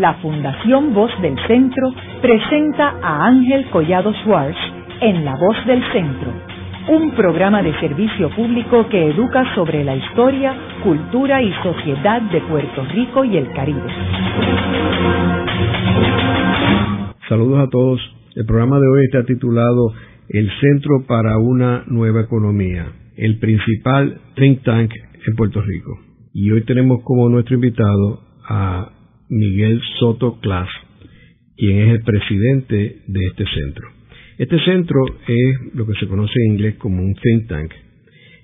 la Fundación Voz del Centro presenta a Ángel Collado Schwartz en La Voz del Centro, un programa de servicio público que educa sobre la historia, cultura y sociedad de Puerto Rico y el Caribe. Saludos a todos. El programa de hoy está titulado El Centro para una Nueva Economía, el principal think tank en Puerto Rico. Y hoy tenemos como nuestro invitado a Miguel Soto Clas, quien es el presidente de este centro. Este centro es lo que se conoce en inglés como un think tank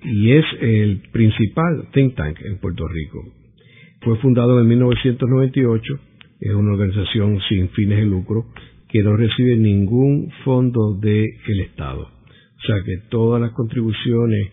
y es el principal think tank en Puerto Rico. Fue fundado en 1998, es una organización sin fines de lucro que no recibe ningún fondo del Estado. O sea que todas las contribuciones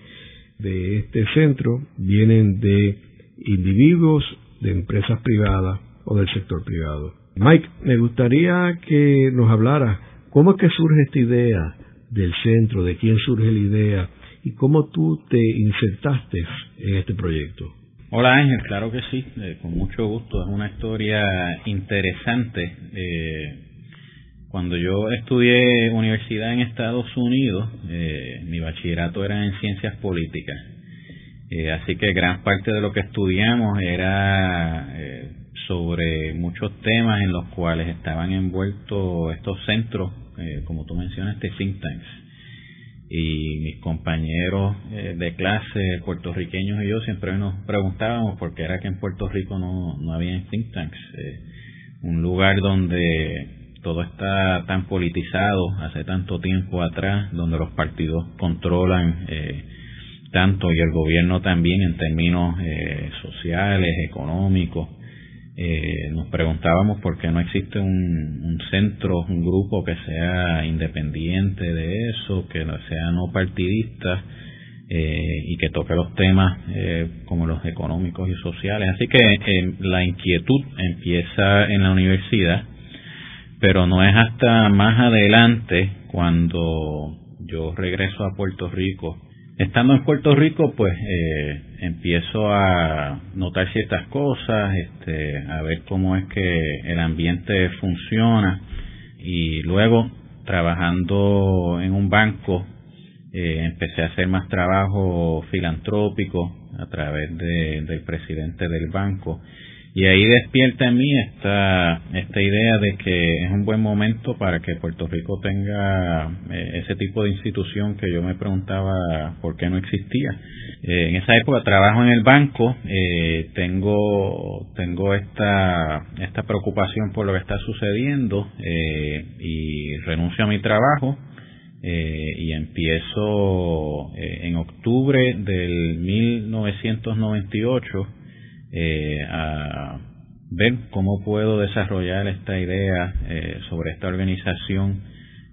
de este centro vienen de individuos, de empresas privadas o del sector privado. Mike, me gustaría que nos hablara cómo es que surge esta idea del centro, de quién surge la idea y cómo tú te insertaste en este proyecto. Hola Ángel, claro que sí, eh, con mucho gusto. Es una historia interesante. Eh, cuando yo estudié universidad en Estados Unidos, eh, mi bachillerato era en ciencias políticas. así que gran parte de lo que estudiamos era sobre muchos temas en los cuales estaban envueltos estos centros, eh, como tú mencionaste, think tanks. Y mis compañeros eh, de clase puertorriqueños y yo siempre nos preguntábamos por qué era que en Puerto Rico no, no había think tanks. Eh, un lugar donde todo está tan politizado hace tanto tiempo atrás, donde los partidos controlan tanto y el gobierno también en términos sociales, económicos eh, nos preguntábamos por qué no existe un, centro, un grupo que sea independiente de eso, que sea no partidista eh, y que toque los temas eh, como los económicos y sociales. Así que eh, la inquietud empieza en la universidad, pero no es hasta más adelante cuando yo regreso a Puerto Rico Estando en Puerto Rico, pues eh, empiezo a notar ciertas cosas, este, a ver cómo es que el ambiente funciona. Y luego trabajando en un banco eh, empecé a hacer más trabajo filantrópico a través del presidente del banco y ahí despierta en mí esta, esta idea de que es un buen momento para que Puerto Rico tenga eh, ese tipo de institución que yo me preguntaba por qué no existía. Eh, en esa época trabajo en el banco, eh, tengo, tengo esta, esta preocupación por lo que está sucediendo y renuncio a mi trabajo. y empiezo en octubre del 1998 eh, a ver cómo puedo desarrollar esta idea eh, sobre esta organización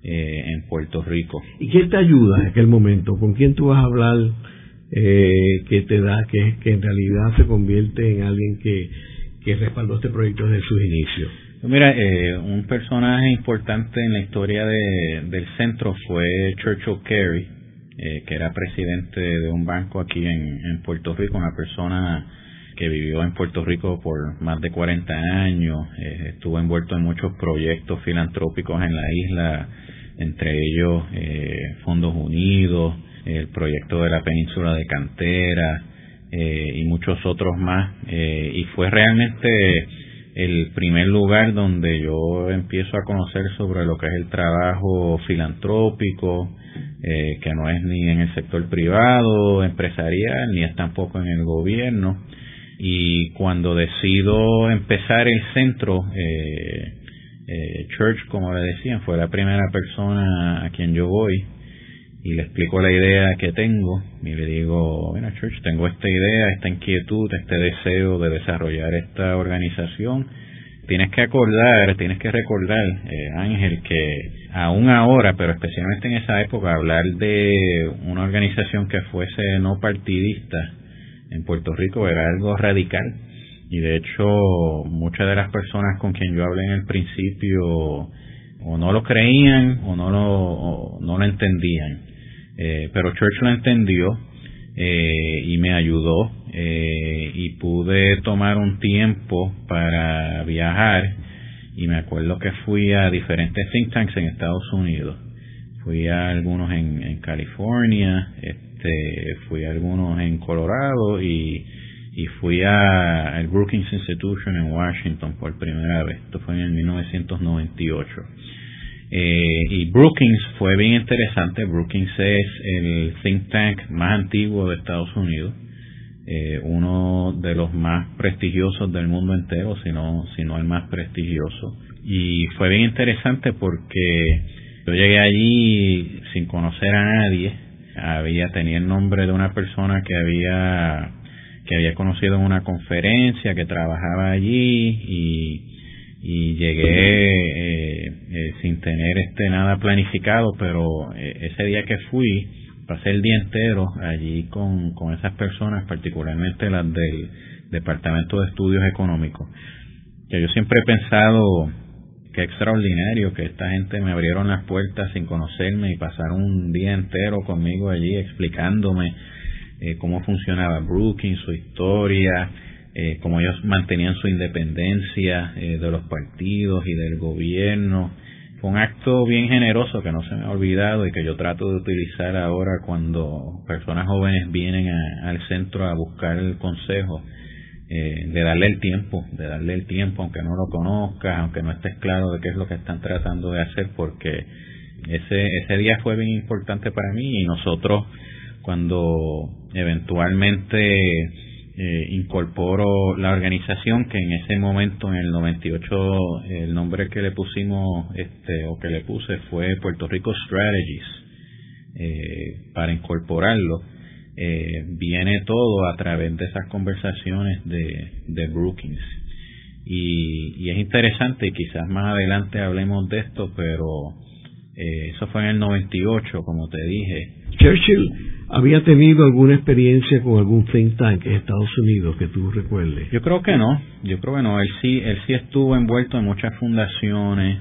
eh, en Puerto Rico. ¿Y quién te ayuda en aquel momento? ¿Con quién tú vas a hablar eh, que te da, que, que en realidad se convierte en alguien que, que respaldó este proyecto desde sus inicios? Mira, eh, un personaje importante en la historia de, del centro fue Churchill Carey, eh, que era presidente de un banco aquí en, en Puerto Rico, una persona que vivió en Puerto Rico por más de 40 años, eh, estuvo envuelto en muchos proyectos filantrópicos en la isla, entre ellos eh, Fondos Unidos, el proyecto de la península de Cantera eh, y muchos otros más. y fue realmente el primer lugar donde yo empiezo a conocer sobre lo que es el trabajo filantrópico, que no es ni en el sector privado, empresarial, ni es tampoco en el gobierno y cuando decido empezar el centro, eh, eh, Church, como le decían, fue la primera persona a quien yo voy y le explico la idea que tengo y le digo, bueno, Church, tengo esta idea, esta inquietud, este deseo de desarrollar esta organización. Tienes que acordar, tienes que recordar, eh, Ángel, que aún ahora, pero especialmente en esa época, hablar de una organización que fuese no partidista en Puerto Rico era algo radical y de hecho muchas de las personas con quien yo hablé en el principio o no lo creían o no lo, no lo entendían. Eh, pero Church lo entendió eh, y me ayudó eh, y pude tomar un tiempo para viajar y me acuerdo que fui a diferentes think tanks en Estados Unidos. Fui a algunos en, en California, este, fui a algunos en Colorado y, fui al Brookings Institution en Washington por primera vez. Esto fue en el 1998. Eh, y Brookings fue bien interesante. Brookings es el think tank más antiguo de Estados Unidos. Eh, uno de los más prestigiosos del mundo entero, si no, si no el más prestigioso. Y fue bien interesante porque yo llegué allí sin conocer a nadie, había tenía el nombre de una persona que había que había conocido en una conferencia, que trabajaba allí y, y llegué eh, eh, sin tener este nada planificado, pero ese día que fui pasé el día entero allí con, con esas personas, particularmente las del Departamento de Estudios Económicos, que yo siempre he pensado que extraordinario que esta gente me abrieron las puertas sin conocerme y pasaron un día entero conmigo allí explicándome eh, cómo funcionaba Brookings, su historia, eh, cómo ellos mantenían su independencia eh, de los partidos y del gobierno, fue un acto bien generoso que no se me ha olvidado y que yo trato de utilizar ahora cuando personas jóvenes vienen al centro a buscar el consejo, eh, de darle el tiempo, de darle el tiempo, aunque no lo conozcas, aunque no estés claro de qué es lo que están tratando de hacer, porque ese, ese día fue bien importante para mí y nosotros cuando eventualmente eh, incorporo la organización que en ese momento en el 98 el nombre que le pusimos este o que le puse fue Puerto Rico Strategies eh, para incorporarlo eh, viene todo a través de esas conversaciones de, de Brookings y, y es interesante y quizás más adelante hablemos de esto pero eh, eso fue en el 98 como te dije Churchill había tenido alguna experiencia con algún think tank en Estados Unidos que tú recuerdes. Yo creo que no, yo creo que no. Él sí, él sí estuvo envuelto en muchas fundaciones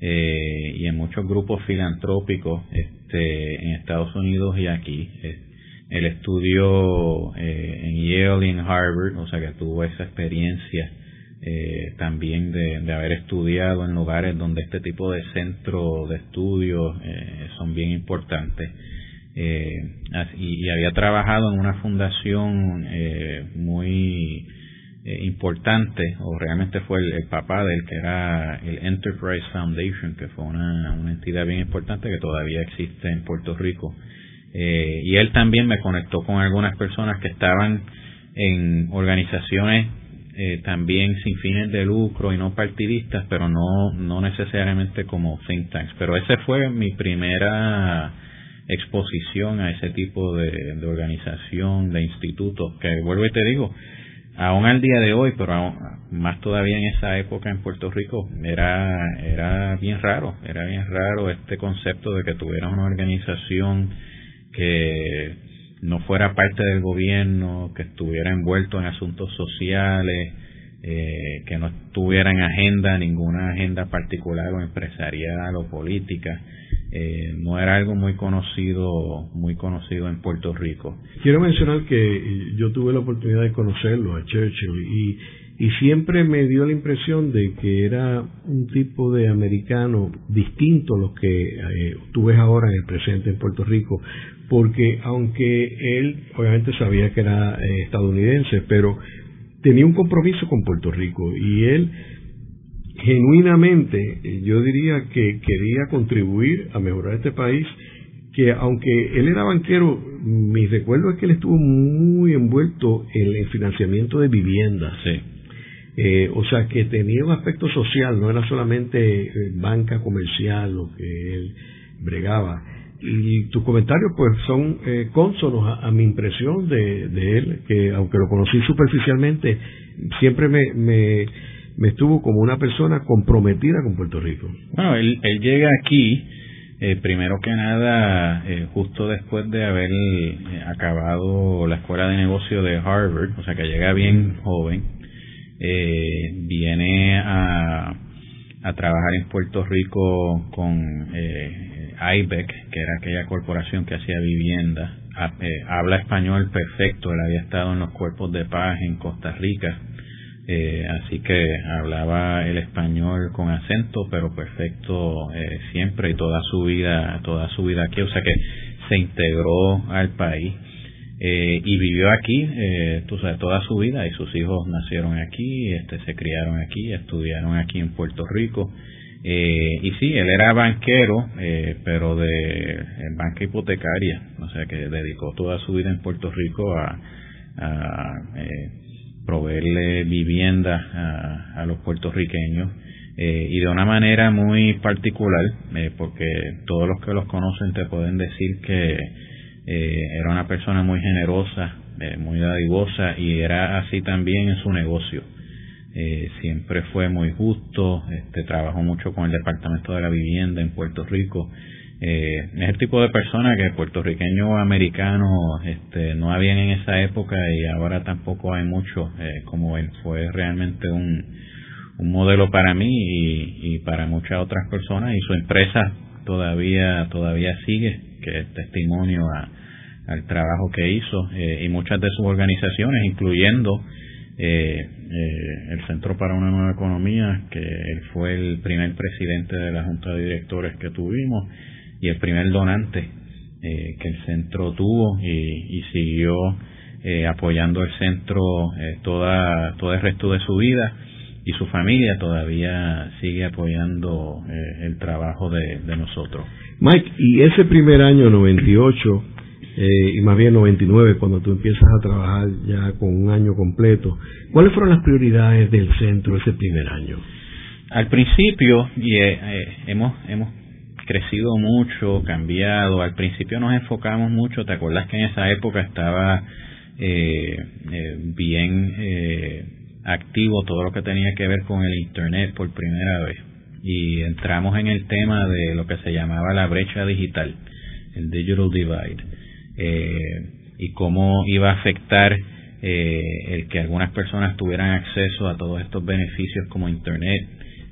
eh, y en muchos grupos filantrópicos este, en Estados Unidos y aquí. Eh, él estudió eh, en Yale y en Harvard, o sea que tuvo esa experiencia eh, también de, de, haber estudiado en lugares donde este tipo de centros de estudios eh, son bien importantes eh, y, había trabajado en una fundación eh, muy eh, importante, o realmente fue el, papá del que era el Enterprise Foundation, que fue una, una entidad bien importante que todavía existe en Puerto Rico. Eh, y él también me conectó con algunas personas que estaban en organizaciones eh, también sin fines de lucro y no partidistas, pero no, no necesariamente como think tanks. Pero ese fue mi primera exposición a ese tipo de, organización, de institutos, que vuelvo y te digo, aún al día de hoy, pero más todavía en esa época en Puerto Rico, era, era bien raro, era bien raro este concepto de que tuviera una organización que no fuera parte del gobierno, que estuviera envuelto en asuntos sociales, eh, que no tuviera en agenda ninguna agenda particular o empresarial o política eh, no era algo muy conocido, muy conocido en Puerto Rico. Quiero mencionar que yo tuve la oportunidad de conocerlo a Churchill y, y siempre me dio la impresión de que era un tipo de americano distinto a los que eh, tú ves ahora en el presente en Puerto Rico, porque aunque él obviamente sabía que era eh, estadounidense, pero tenía un compromiso con Puerto Rico y él genuinamente eh, yo diría que quería contribuir a mejorar este país, que aunque él era banquero, mi recuerdo es que él estuvo muy envuelto en el financiamiento de viviendas. Eh, o sea que tenía un aspecto social, no era solamente banca comercial lo que él bregaba. Y tus comentarios pues son eh, cónsonos a, mi impresión de, de, él, que aunque lo conocí superficialmente, siempre me, me estuvo como una persona comprometida con Puerto Rico. Bueno, él, él llega aquí, eh, primero que nada, eh, justo después de haber eh, acabado la escuela de negocio de Harvard, o sea que llega bien joven, viene a, a trabajar en Puerto Rico con eh, IBEC, que era aquella corporación que hacía vivienda. habla español perfecto, él había estado en los cuerpos de paz en Costa Rica Eh, así que hablaba el español con acento, pero perfecto eh, siempre y toda su vida, toda su vida aquí, o sea que se integró al país eh, y vivió aquí, tú sabes, toda su vida y sus hijos nacieron aquí, este, se criaron aquí, estudiaron aquí en Puerto Rico. Y sí, él era banquero, pero de banca hipotecaria, o sea que dedicó toda su vida en Puerto Rico a, a proveerle vivienda a, los puertorriqueños eh, y de una manera muy particular, eh, porque todos los que los conocen te pueden decir que eh, era una persona muy generosa, muy dadivosa y era así también en su negocio. Siempre fue muy justo, este, trabajó mucho con el Departamento de la Vivienda en Puerto Rico. Eh, es el tipo de persona que puertorriqueños americanos este, no habían en esa época y ahora tampoco hay mucho eh, como él. Fue realmente un, modelo para mí y, para muchas otras personas y su empresa todavía todavía sigue que es testimonio al trabajo que hizo eh, y muchas de sus organizaciones incluyendo eh, eh, el Centro para una Nueva Economía que él fue el primer presidente de la Junta de Directores que tuvimos y el primer donante eh, que el centro tuvo y, siguió eh, apoyando el centro eh, toda todo el resto de su vida y su familia todavía sigue apoyando el trabajo de, nosotros. Mike, y ese primer año 98 y más bien 99 cuando tú empiezas a trabajar ya con un año completo, ¿cuáles fueron las prioridades del centro ese primer año? Al principio y hemos hemos crecido mucho, cambiado. Al principio nos enfocamos mucho, ¿te acuerdas que en esa época estaba eh, eh, bien eh, activo todo lo que tenía que ver con el Internet por primera vez? Y entramos en el tema de lo que se llamaba la brecha digital, el Digital Divide, y cómo iba a afectar el que algunas personas tuvieran acceso a todos estos beneficios como Internet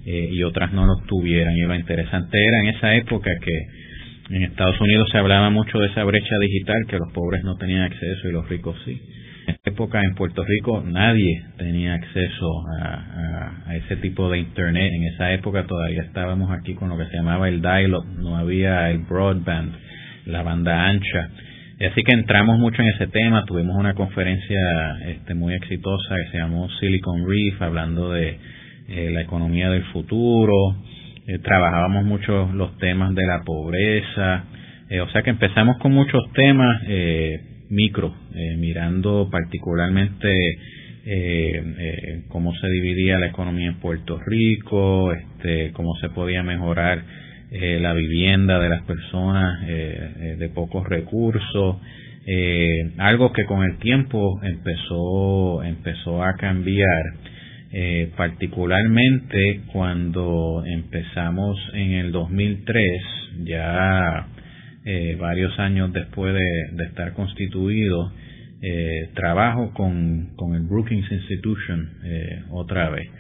eh, y otras no lo tuvieran. Y lo interesante era en esa época que en Estados Unidos se hablaba mucho de esa brecha digital, que los pobres no tenían acceso y los ricos sí. En esa época en Puerto Rico nadie tenía acceso a, a, ese tipo de Internet. En esa época todavía estábamos aquí con lo que se llamaba el dial-up, no había el broadband, la banda ancha. Así que entramos mucho en ese tema, tuvimos una conferencia este, muy exitosa que se llamó Silicon Reef, hablando de eh, la economía del futuro, eh, trabajábamos mucho los temas de la pobreza, eh, o sea que empezamos con muchos temas micro, mirando particularmente cómo se dividía la economía en Puerto Rico, este, cómo se podía mejorar la vivienda de las personas de pocos recursos, algo que con el tiempo empezó empezó a cambiar eh, particularmente cuando empezamos en el 2003, ya eh, varios años después de, estar constituido, eh, trabajo con, con, el Brookings Institution otra vez.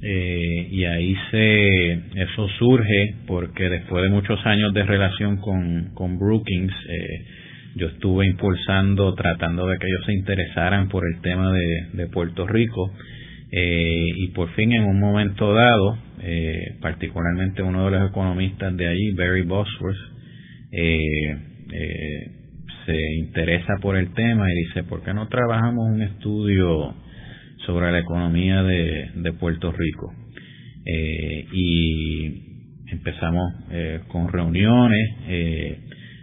Y ahí se, eso surge porque después de muchos años de relación con, con Brookings, yo estuve impulsando, tratando de que ellos se interesaran por el tema de, Puerto Rico. Eh, y por fin en un momento dado, eh, particularmente uno de los economistas de allí, Barry Bosworth, eh, se interesa por el tema y dice, ¿por qué no trabajamos un estudio sobre la economía de, de Puerto Rico? y empezamos con reuniones,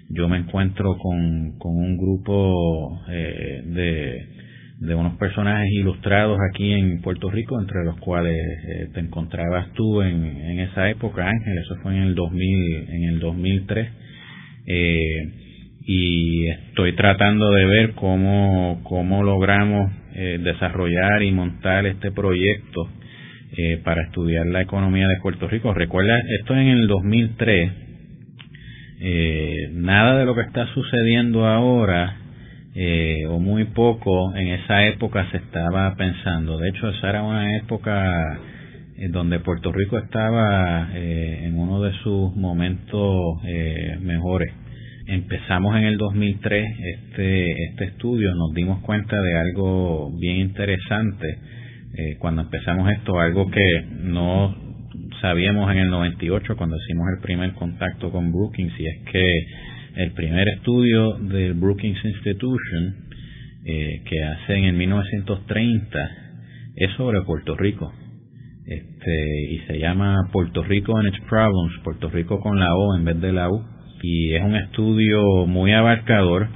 yo me encuentro con, con un grupo de de unos personajes ilustrados aquí en Puerto Rico, entre los cuales eh, te encontrabas tú en, en, esa época, Ángel, eso fue en el 2000, en el 2003, eh, y estoy tratando de ver cómo, cómo logramos eh, desarrollar y montar este proyecto para estudiar la economía de Puerto Rico. Recuerda, esto en el 2003, nada de lo que está sucediendo ahora eh, o muy poco en esa época se estaba pensando. De hecho, esa era una época eh, donde Puerto Rico estaba eh, en uno de sus momentos mejores. Empezamos en el 2003 este, este estudio, nos dimos cuenta de algo bien interesante. eh, cuando empezamos esto, algo que no sabíamos en el 98 cuando hicimos el primer contacto con Brookings, y es que el primer estudio del Brookings Institution eh, que hacen en 1930 es sobre Puerto Rico. Este, y se llama Puerto Rico and its Problems, Puerto Rico con la O en vez de la U. Y es un estudio muy abarcador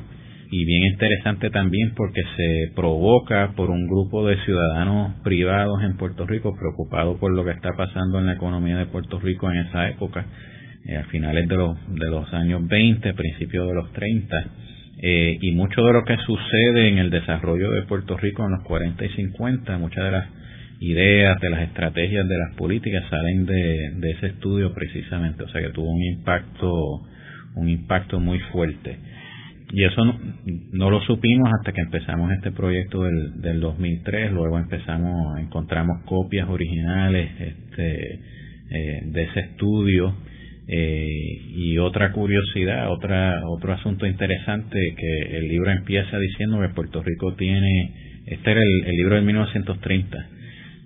y bien interesante también porque se provoca por un grupo de ciudadanos privados en Puerto Rico preocupados por lo que está pasando en la economía de Puerto Rico en esa época, eh, a finales de los, de los años 20, principios de los 30. Eh, y mucho de lo que sucede en el desarrollo de Puerto Rico en los 40 y 50, muchas de las ideas, de las estrategias, de las políticas salen de, de ese estudio precisamente, o sea que tuvo un impacto, un impacto muy fuerte. Y eso no, lo supimos hasta que empezamos este proyecto del, del 2003 luego empezamos encontramos copias originales este eh, de ese estudio. Eh, y otra curiosidad otra otro asunto interesante que el libro empieza diciendo que Puerto Rico tiene este era el, libro de 1930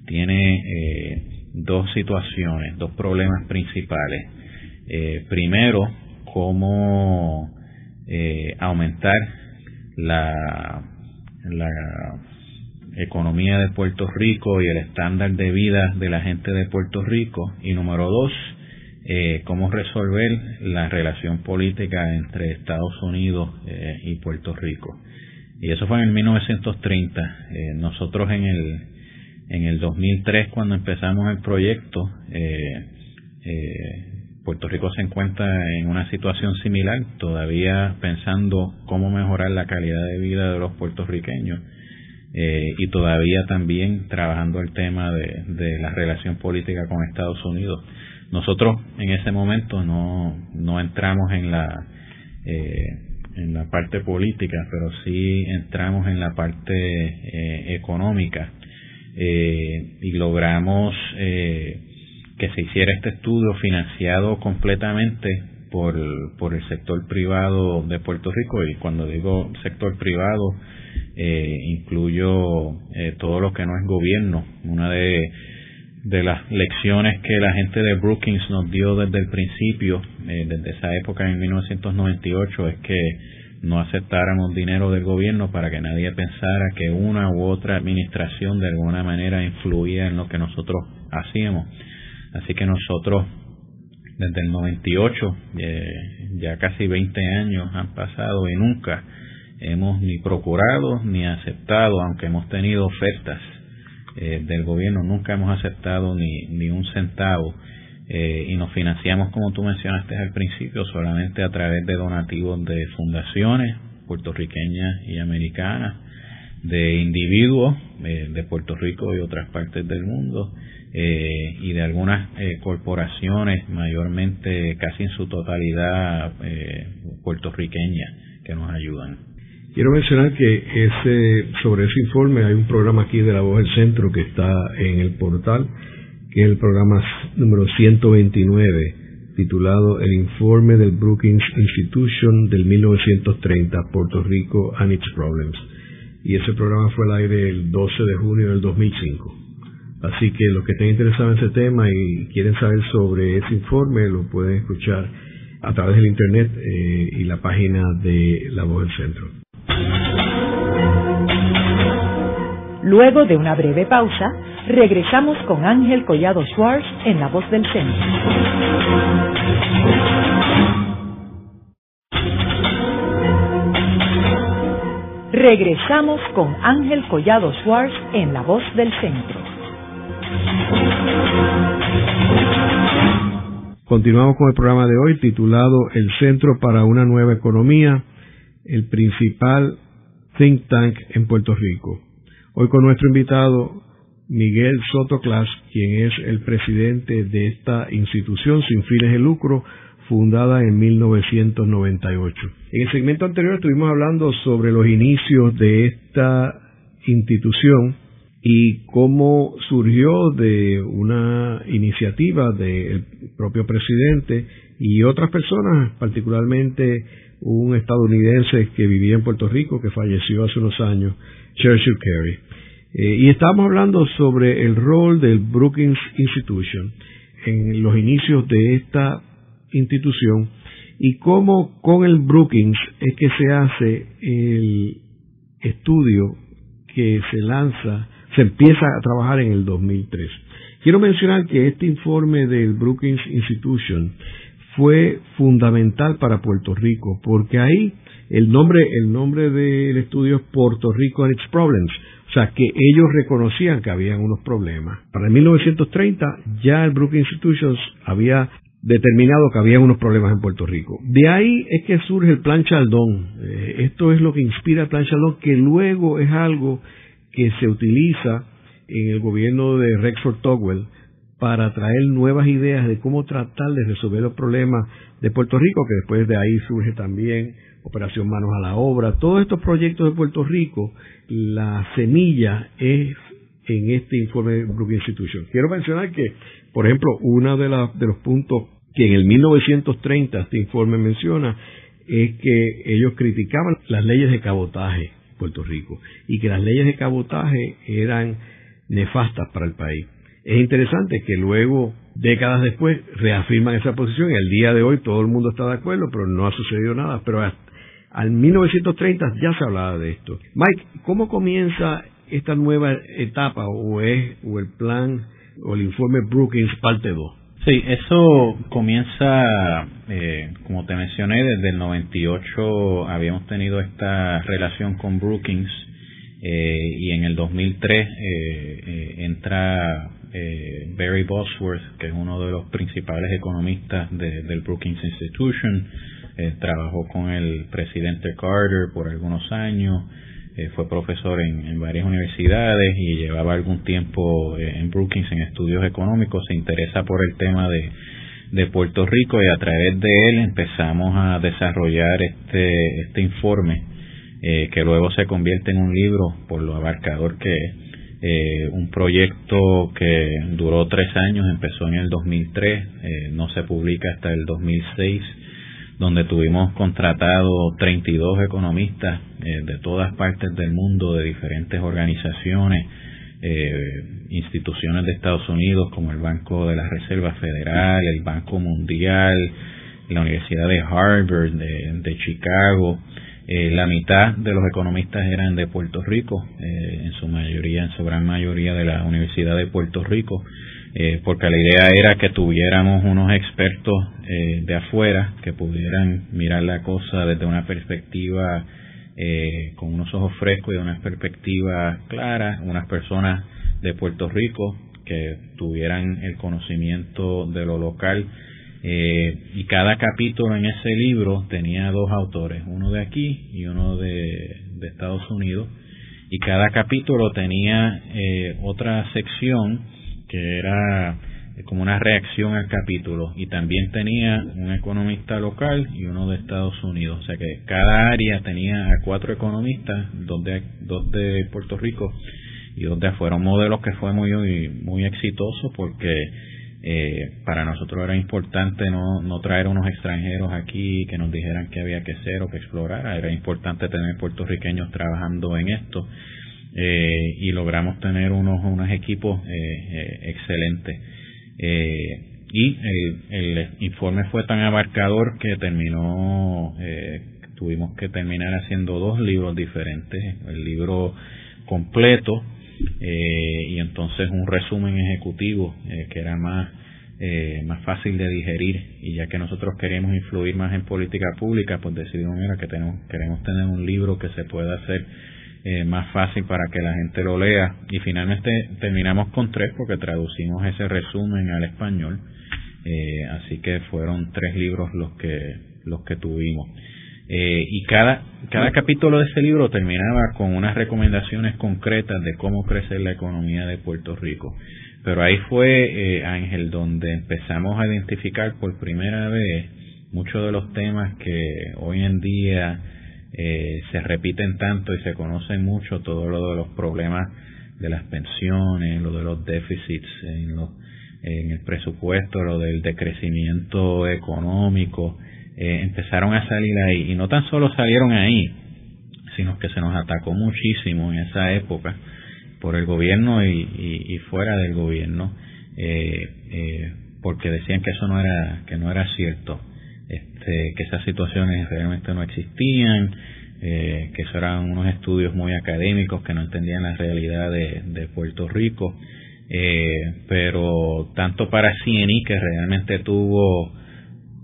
tiene eh, dos situaciones dos problemas principales. Primero cómo eh, aumentar la, economía de Puerto Rico y el estándar de vida de la gente de Puerto Rico. Y número dos, eh, cómo resolver la relación política entre Estados Unidos eh, y Puerto Rico. Y eso fue en 1930. Eh, nosotros en el, en el 2003, cuando empezamos el proyecto, Puerto Rico se encuentra en una situación similar, todavía pensando cómo mejorar la calidad de vida de los puertorriqueños eh, y todavía también trabajando el tema de, la relación política con Estados Unidos. Nosotros en ese momento no, entramos en la eh, en la parte política, pero sí entramos en la parte eh, económica y logramos que se hiciera este estudio financiado completamente por, por el sector privado de Puerto Rico y cuando digo sector privado eh, incluyo eh, todo lo que no es gobierno. Una de, de las lecciones que la gente de Brookings nos dio desde el principio, eh, desde esa época en 1998, es que no aceptáramos dinero del gobierno para que nadie pensara que una u otra administración de alguna manera influía en lo que nosotros hacíamos. Así que nosotros, desde el 98, eh, ya casi 20 años han pasado y nunca hemos ni procurado ni aceptado, aunque hemos tenido ofertas eh, del gobierno, nunca hemos aceptado ni, ni un centavo. Eh, y nos financiamos, como tú mencionaste al principio, solamente a través de donativos de fundaciones puertorriqueñas y americanas, de individuos de Puerto Rico y otras partes del mundo, eh, y de algunas eh, corporaciones, mayormente casi en su totalidad eh, puertorriqueñas, que nos ayudan. Quiero mencionar que ese, sobre ese informe hay un programa aquí de la Voz del Centro que está en el portal, que es el programa número 129, titulado El informe del Brookings Institution del 1930, Puerto Rico and its Problems. Y ese programa fue al aire el 12 de junio del 2005. Así que los que estén interesados en ese tema y quieren saber sobre ese informe lo pueden escuchar a través del Internet eh, y la página de La Voz del Centro. Luego de una breve pausa, regresamos con Ángel Collado Schwartz en La Voz del Centro. Regresamos con Ángel Collado Schwartz en La Voz del Centro. Continuamos con el programa de hoy titulado El Centro para una Nueva Economía, el principal think tank en Puerto Rico. Hoy con nuestro invitado Miguel Soto Clas, quien es el presidente de esta institución sin fines de lucro fundada en 1998. En el segmento anterior estuvimos hablando sobre los inicios de esta institución y cómo surgió de una iniciativa del propio presidente y otras personas, particularmente un estadounidense que vivía en Puerto Rico, que falleció hace unos años, Churchill Carey. Eh, y estamos hablando sobre el rol del Brookings Institution en los inicios de esta institución y cómo con el Brookings es que se hace el estudio que se lanza, se empieza a trabajar en el 2003. Quiero mencionar que este informe del Brookings Institution fue fundamental para Puerto Rico, porque ahí el nombre, el nombre del estudio es Puerto Rico and its Problems. O sea, que ellos reconocían que habían unos problemas. Para el 1930 ya el Brookings Institution había determinado que había unos problemas en Puerto Rico. De ahí es que surge el Plan Chaldón. Eh, esto es lo que inspira el Plan Chaldón, que luego es algo que se utiliza en el gobierno de Rexford Togwell para traer nuevas ideas de cómo tratar de resolver los problemas de Puerto Rico, que después de ahí surge también Operación Manos a la Obra. Todos estos proyectos de Puerto Rico, la semilla es en este informe de Brookings Institution. Quiero mencionar que, por ejemplo, uno de, de los puntos que en el 1930 este informe menciona es que ellos criticaban las leyes de cabotaje Puerto Rico y que las leyes de cabotaje eran nefastas para el país. Es interesante que luego, décadas después, reafirman esa posición y al día de hoy todo el mundo está de acuerdo, pero no ha sucedido nada. Pero al 1930 ya se hablaba de esto. Mike, ¿cómo comienza esta nueva etapa o es o el plan o el informe Brookings parte 2? Sí, eso comienza, eh, como te mencioné, desde el 98 habíamos tenido esta relación con Brookings eh, y en el 2003 eh, entra Barry Bosworth, que es uno de los principales economistas del Brookings Institution, trabajó con el presidente Carter por algunos años, eh, fue profesor en, varias universidades y llevaba algún tiempo eh, en Brookings en estudios económicos, se interesa por el tema de, Puerto Rico y a través de él empezamos a desarrollar este, este informe eh, que luego se convierte en un libro por lo abarcador que es. un proyecto que duró tres años, empezó en el 2003, no se publica hasta el 2006 donde tuvimos contratado 32 economistas eh, de todas partes del mundo, de diferentes organizaciones, eh, instituciones de Estados Unidos como el Banco de la Reserva Federal, el Banco Mundial, la Universidad de Harvard, de, Chicago. Eh, la mitad de los economistas eran de Puerto Rico, en su mayoría, en su gran mayoría de la Universidad de Puerto Rico eh, porque la idea era que tuviéramos unos expertos eh, de afuera que pudieran mirar la cosa desde una perspectiva eh, con unos ojos frescos y de una perspectiva clara, unas personas de Puerto Rico que tuvieran el conocimiento de lo local y cada capítulo en ese libro tenía dos autores, uno de aquí y uno de, de Estados Unidos y cada capítulo tenía otra sección que era como una reacción al capítulo. Y también tenía un economista local y uno de Estados Unidos, o sea que cada área tenía a cuatro economistas, dos de, dos de Puerto Rico y dos de afuera, un modelo que fue muy muy exitoso porque eh, para nosotros era importante no, no traer unos extranjeros aquí que nos dijeran qué había que hacer o que explorar, era importante tener puertorriqueños trabajando en esto eh, y logramos tener unos, unos equipos eh, eh, excelentes. y el, el, informe fue tan abarcador que terminó, tuvimos que terminar haciendo dos libros diferentes, el libro completo y entonces un resumen ejecutivo que era más más fácil de digerir y ya que nosotros queremos influir más en política pública pues decidimos mira que tenemos queremos tener un libro que se pueda hacer eh, más fácil para que la gente lo lea. Y finalmente terminamos con tres porque traducimos ese resumen al español. Eh, así que fueron tres libros los que, los que tuvimos. Eh, y cada, cada capítulo de ese libro terminaba con unas recomendaciones concretas de cómo crecer la economía de Puerto Rico. Pero ahí fue, Ángel, donde empezamos a identificar por primera vez muchos de los temas que hoy en día eh, se repiten tanto y se conocen mucho todo lo de los problemas de las pensiones, lo de los déficits en, en el presupuesto, lo del decrecimiento económico, eh, empezaron a salir ahí. Y no tan solo salieron ahí, sino que se nos atacó muchísimo en esa época por el gobierno y, fuera del gobierno, eh, porque decían que eso no era que no era cierto, este, que esas situaciones realmente no existían, que eso eran unos estudios muy académicos que no entendían la realidad de, Puerto Rico. pero tanto para CNI, que realmente tuvo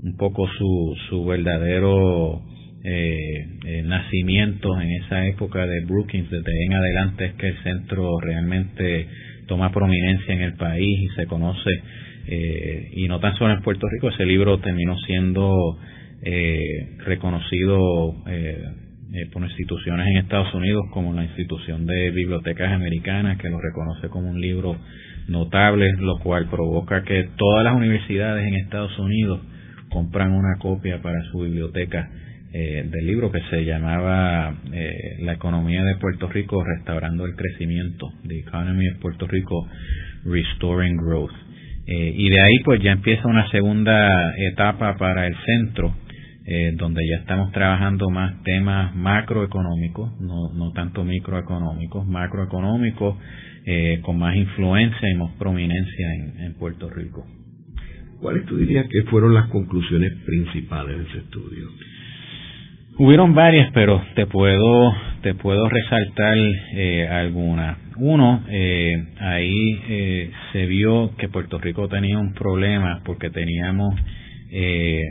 un poco su, su verdadero eh, eh, nacimiento en esa época de Brookings, desde en adelante es que el centro realmente toma prominencia en el país y se conoce, eh, y no tan solo en Puerto Rico, ese libro terminó siendo eh, reconocido eh, por instituciones en Estados Unidos como la institución de bibliotecas americanas que lo reconoce como un libro notable, lo cual provoca que todas las universidades en Estados Unidos compran una copia para su biblioteca eh, del libro que se llamaba eh, La economía de Puerto Rico restaurando el crecimiento, The Economy of Puerto Rico Restoring Growth. Eh, y de ahí pues ya empieza una segunda etapa para el centro, donde ya estamos trabajando más temas macroeconómicos, no, tanto microeconómicos, macroeconómicos con más influencia y más prominencia en, en Puerto Rico. ¿Cuáles tú dirías que fueron las conclusiones principales de ese estudio? Hubieron varias, pero te puedo te puedo resaltar eh, algunas. Uno, eh, ahí eh, se vio que Puerto Rico tenía un problema porque teníamos eh,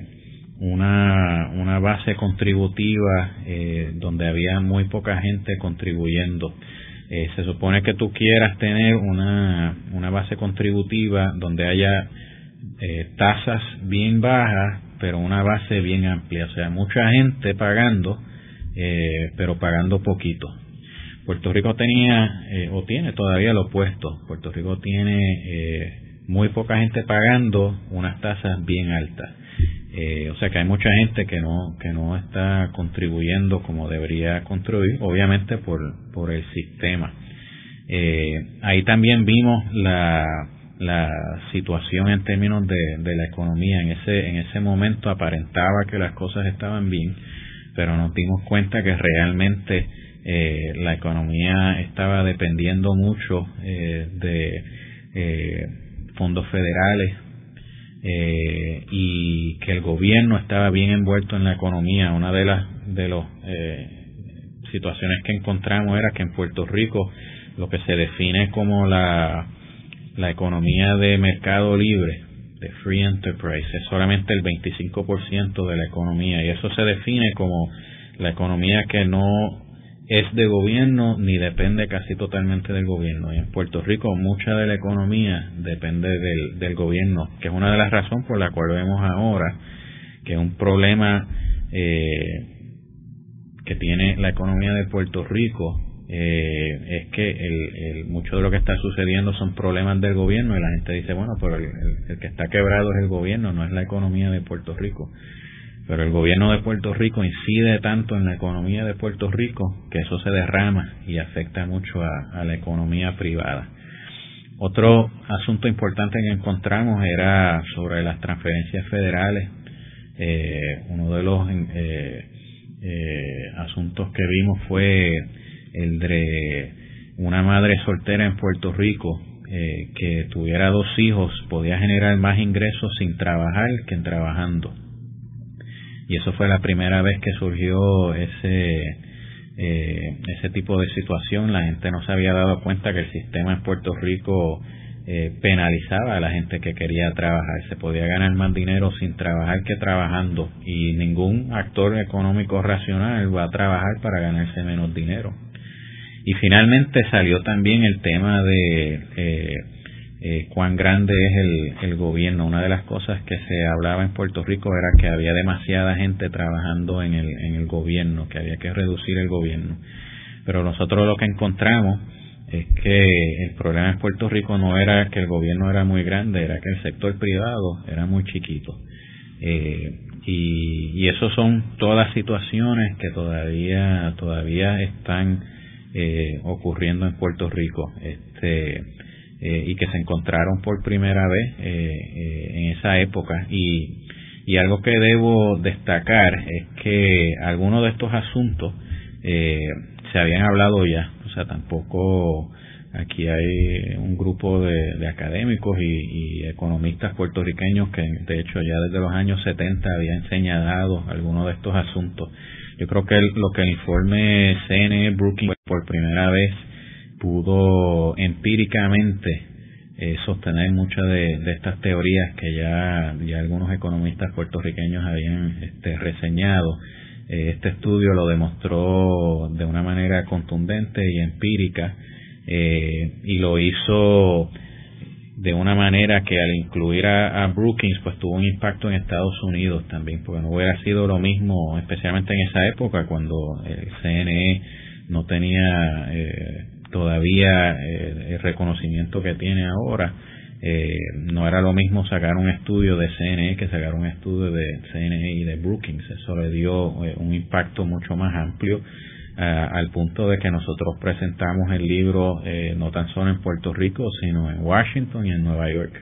una, una base contributiva eh, donde había muy poca gente contribuyendo. Eh, se supone que tú quieras tener una, una base contributiva donde haya tasas bien bajas pero una base bien amplia, o sea, mucha gente pagando, eh, pero pagando poquito. Puerto Rico tenía, eh, o tiene todavía lo opuesto, Puerto Rico tiene eh, muy poca gente pagando unas tasas bien altas. o sea que hay mucha gente que no que no está contribuyendo como debería contribuir, obviamente por, por el sistema. ahí también vimos la la situación en términos de, de, la economía en ese en ese momento aparentaba que las cosas estaban bien pero nos dimos cuenta que realmente eh, la economía estaba dependiendo mucho eh, de eh, fondos federales eh, y que el gobierno estaba bien envuelto en la economía. Una de las de eh, situaciones que encontramos era que en Puerto Rico lo que se define como la la economía de mercado libre, de free enterprise, es solamente el 25% de la economía y eso se define como la economía que no es de gobierno ni depende casi totalmente del gobierno. Y en Puerto Rico mucha de la economía depende del, gobierno, que es una de las razones por la cual vemos ahora que un problema eh, que tiene la economía de Puerto Rico eh, es que el, mucho de lo que está sucediendo son problemas del gobierno y la gente dice, bueno, pero el, que está quebrado es el gobierno, no es la economía de Puerto Rico. Pero el gobierno de Puerto Rico incide tanto en la economía de Puerto Rico que eso se derrama y afecta mucho a, la economía privada. Otro asunto importante que encontramos era sobre las transferencias federales. Eh, uno de los eh, eh, asuntos que vimos fue el de una madre soltera en Puerto Rico eh, que tuviera dos hijos podía generar más ingresos sin trabajar que trabajando. Y eso fue la primera vez que surgió ese, eh, ese tipo de situación. La gente no se había dado cuenta que el sistema en Puerto Rico eh, penalizaba a la gente que quería trabajar. Se podía ganar más dinero sin trabajar que trabajando. Y ningún actor económico racional va a trabajar para ganarse menos dinero. Y finalmente salió también el tema de eh, eh, cuán grande es el, el gobierno. Una de las cosas que se hablaba en Puerto Rico era que había demasiada gente trabajando en el, en el gobierno, que había que reducir el gobierno. Pero nosotros lo que encontramos es que el problema en Puerto Rico no era que el gobierno era muy grande, era que el sector privado era muy chiquito. Eh, y, y eso son todas situaciones que todavía todavía están eh, ocurriendo en Puerto Rico este eh, y que se encontraron por primera vez eh, en esa época y, y algo que debo destacar es que algunos de estos asuntos se habían hablado ya o sea tampoco Aquí hay un grupo de, académicos y, economistas puertorriqueños que, de hecho, ya desde los años 70 habían señalado algunos de estos asuntos. Yo creo que lo que el informe CNE Brookings por primera vez pudo empíricamente eh, sostener muchas de, estas teorías que ya, ya algunos economistas puertorriqueños habían este, reseñado. Eh, este estudio lo demostró de una manera contundente y empírica eh, y lo hizo de una manera que al incluir a, Brookings pues tuvo un impacto en Estados Unidos también porque no hubiera sido lo mismo especialmente en esa época cuando el CNE no tenía eh, todavía eh, el reconocimiento que tiene ahora. Eh, no era lo mismo sacar un estudio de CNE que sacar un estudio de CNE y de Brookings. Eso le dio un impacto mucho más amplio al punto de que nosotros presentamos el libro eh, no tan solo en Puerto Rico, sino en Washington y en Nueva York.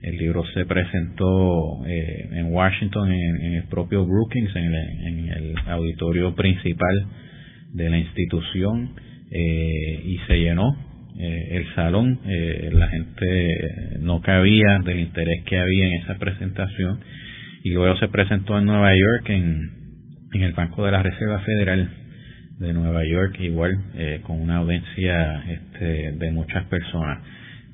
El libro se presentó eh, en Washington, en, el propio Brookings, en el, auditorio principal de la institución, eh, y se llenó el salón. la gente no cabía del interés que había en esa presentación. Y luego se presentó en Nueva York, en, en el Banco de la Reserva Federal de Nueva York igual eh, con una audiencia este, de muchas personas.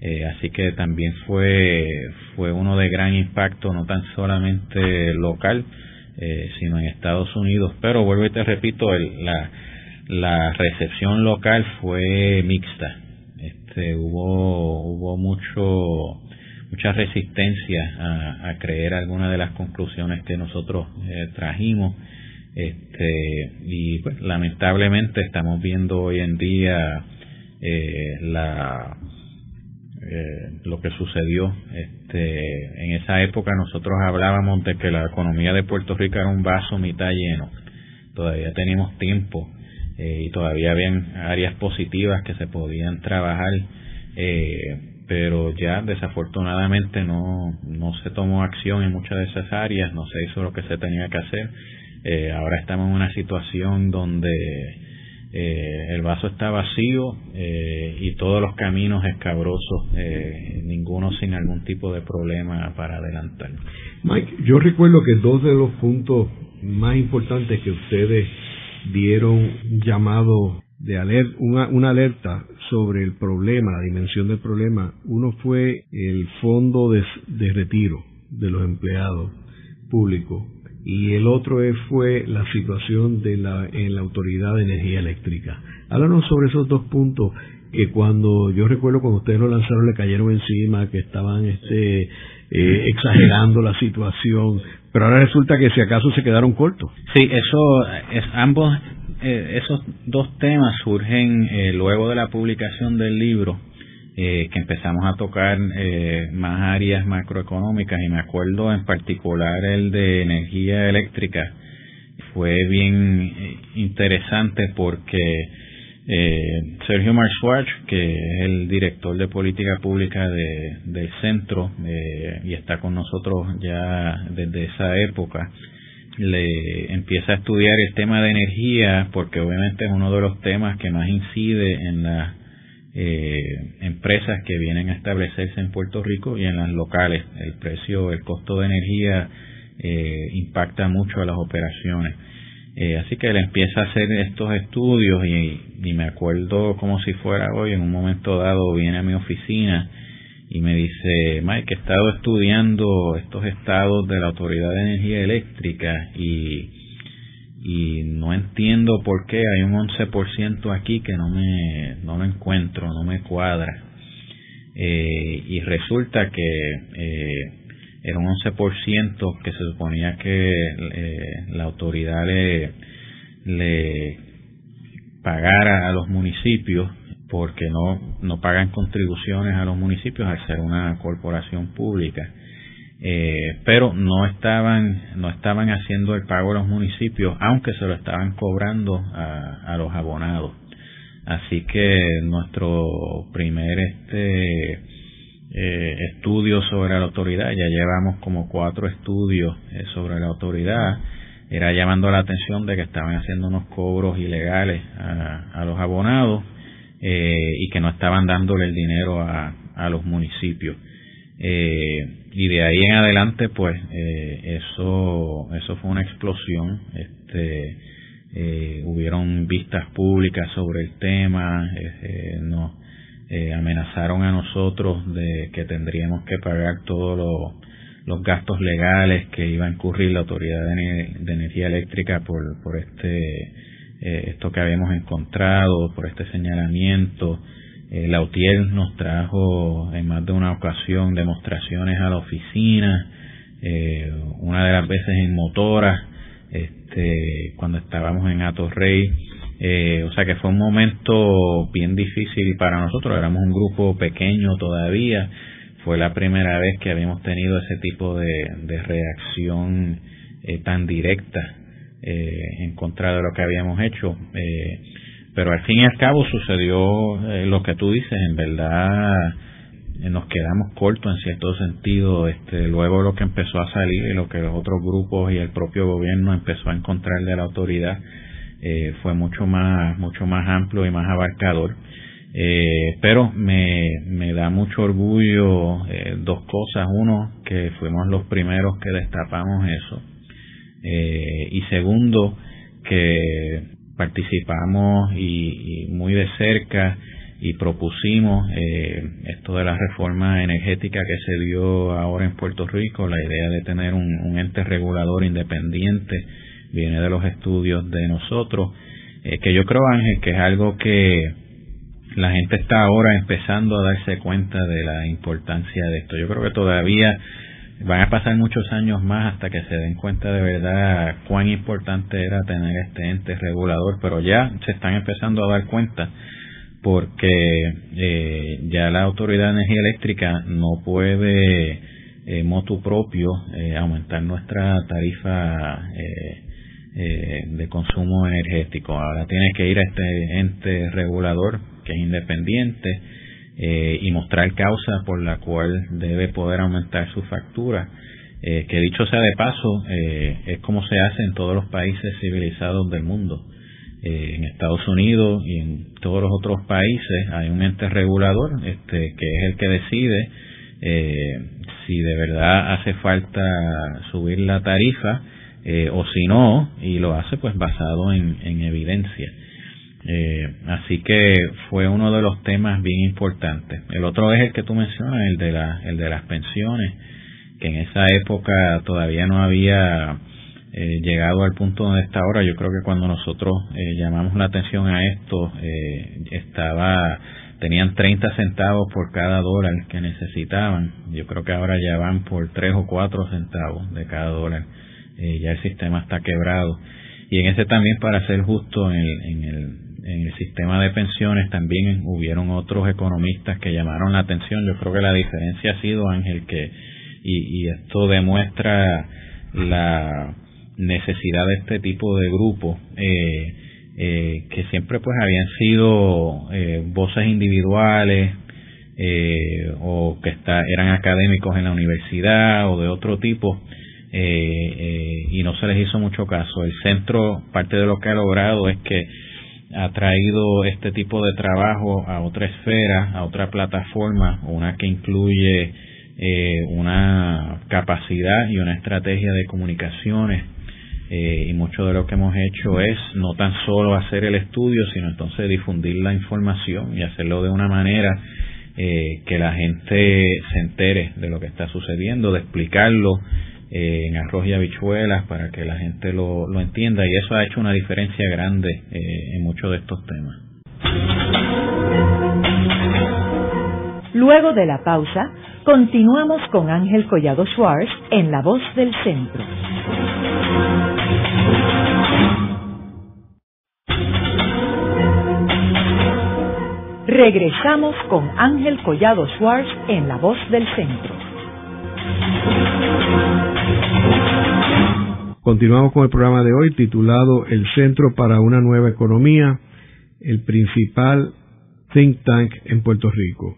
Eh, así que también fue fue uno de gran impacto no tan solamente local eh, sino en Estados Unidos. Pero vuelvo y te repito la la recepción local fue mixta. Este hubo hubo mucho mucha resistencia a, a creer algunas de las conclusiones que nosotros trajimos este, y pues, lamentablemente estamos viendo hoy en día eh, la eh, lo que sucedió este en esa época nosotros hablábamos de que la economía de Puerto Rico era un vaso mitad lleno. Todavía teníamos tiempo eh, y todavía habían áreas positivas que se podían trabajar pero ya desafortunadamente no no se tomó acción en muchas de esas áreas no se hizo lo que se tenía que hacer eh, ahora estamos en una situación donde eh, el vaso está vacío eh, y todos los caminos escabrosos, ninguno sin algún tipo de problema para adelantar. Mike, yo recuerdo que dos de los puntos más importantes que ustedes dieron llamado de aler una, alerta sobre el problema, la dimensión del problema. Uno fue el fondo de retiro de los empleados públicos y el otro fue la situación de la, en la Autoridad de Energía Eléctrica. Háblanos sobre esos dos puntos que cuando yo recuerdo cuando ustedes lo lanzaron le cayeron encima, que estaban este, eh, exagerando la situación, pero ahora resulta que si acaso se quedaron cortos. Sí, eso es ambos eh, esos dos temas surgen eh, luego de la publicación del libro eh, que empezamos a tocar eh, más áreas macroeconómicas y me acuerdo en particular el de energía eléctrica. Fue bien eh, interesante porque eh, Sergio Marschwarz, que es el director de política pública de, del centro y está con nosotros ya desde esa época, le empieza a estudiar el tema de energía porque obviamente es uno de los temas que más incide en la eh, empresas que vienen a establecerse en Puerto Rico y en las locales. El precio, el costo de energía eh, impacta mucho a las operaciones. Eh, así que él empieza a hacer estos estudios y, y, me acuerdo como si fuera hoy, en un momento dado viene a mi oficina y me dice, Mike, he estado estudiando estos estados de la Autoridad de Energía Eléctrica y y no entiendo por qué hay un 11% aquí que no me no lo encuentro, no me cuadra. Eh, y resulta que eh, era un 11% que se suponía que eh, la autoridad le, le pagara a los municipios porque no, no pagan contribuciones a los municipios al ser una corporación pública eh, pero no estaban no estaban haciendo el pago a los municipios aunque se lo estaban cobrando a, los abonados así que nuestro primer este eh, estudio sobre la autoridad ya llevamos como cuatro estudios eh, sobre la autoridad era llamando la atención de que estaban haciendo unos cobros ilegales a, los abonados y que no estaban dándole el dinero a los municipios. Y de ahí en adelante, pues, eso, eso fue una explosión. Este, eh, hubieron vistas públicas sobre el tema, eh, eh, nos amenazaron a nosotros de que tendríamos que pagar todos los, gastos legales que iba a incurrir la Autoridad de, Energía Eléctrica por, por este esto que habíamos encontrado, por este señalamiento. La UTIER nos trajo en más de una ocasión demostraciones a la oficina, una de las veces en motoras, este, cuando estábamos en Atorrey. Eh, o sea que fue un momento bien difícil para nosotros, éramos un grupo pequeño todavía, fue la primera vez que habíamos tenido ese tipo de, reacción eh, tan directa eh, en contra de lo que habíamos hecho. Pero al fin y al cabo sucedió lo que tú dices, en verdad eh, nos quedamos cortos en cierto sentido este luego lo que empezó a salir y lo que los otros grupos y el propio gobierno empezó a encontrar de la autoridad eh, fue mucho más mucho más amplio y más abarcador. Eh, pero me, me da mucho orgullo dos cosas. Uno que fuimos los primeros que destapamos eso. Y segundo que participamos y muy de cerca y propusimos eh, esto de la reforma energética que se dio ahora en Puerto Rico, la idea de tener un, ente regulador independiente, viene de los estudios de nosotros, eh, que yo creo, Ángel, que es algo que la gente está ahora empezando a darse cuenta de la importancia de esto. Yo creo que todavía van a pasar muchos años más hasta que se den cuenta de verdad cuán importante era tener este ente regulador, pero ya se están empezando a dar cuenta porque eh, ya la Autoridad de Energía Eléctrica no puede eh, motu propio eh, aumentar nuestra tarifa eh, de consumo energético. Ahora tiene que ir a este ente regulador que es independiente y mostrar causa por la cual debe poder aumentar su factura. que dicho sea de paso, es como se hace en todos los países civilizados del mundo eh, en Estados Unidos y en todos los otros países hay un ente regulador este, que es el que decide eh, si de verdad hace falta subir la tarifa eh, o si no, y lo hace pues basado en, evidencia. Así que fue uno de los temas bien importantes. El otro es el que tú mencionas, el de, la, el de las pensiones, que en esa época todavía no había eh, llegado al punto donde está ahora, yo creo que cuando nosotros eh, llamamos la atención a esto, eh, estaba tenían 30 centavos por cada dólar que necesitaban. Yo creo que ahora ya van por 3 o 4 centavos de cada dólar. Eh, ya el sistema está quebrado. Y en ese también, para ser justo, en el, en el, en el sistema de pensiones también hubieron otros economistas que llamaron la atención. Yo creo que la diferencia ha sido, Ángel, que, y, y esto demuestra la necesidad de este tipo de grupos eh, eh, que siempre pues habían sido eh, voces individuales o que está, eran académicos en la universidad o de otro tipo y no se les hizo mucho caso. El centro, parte de lo que ha logrado es que ha traído este tipo de trabajo a otra esfera, a otra plataforma, una que incluye una capacidad y una estrategia de comunicaciones eh, y mucho de lo que hemos hecho es no tan solo hacer el estudio, sino entonces difundir la información y hacerlo de una manera eh, que la gente se entere de lo que está sucediendo, de explicarlo eh, en arroz y habichuelas para que la gente lo, lo entienda y eso ha hecho una diferencia grande en muchos de estos temas. Luego de la pausa, continuamos con Ángel Collado Schwartz en La Voz del Centro. Regresamos con Ángel Collado Schwartz en La Voz del Centro. Continuamos con el programa de hoy titulado El Centro para una Nueva Economía, el principal think tank en Puerto Rico.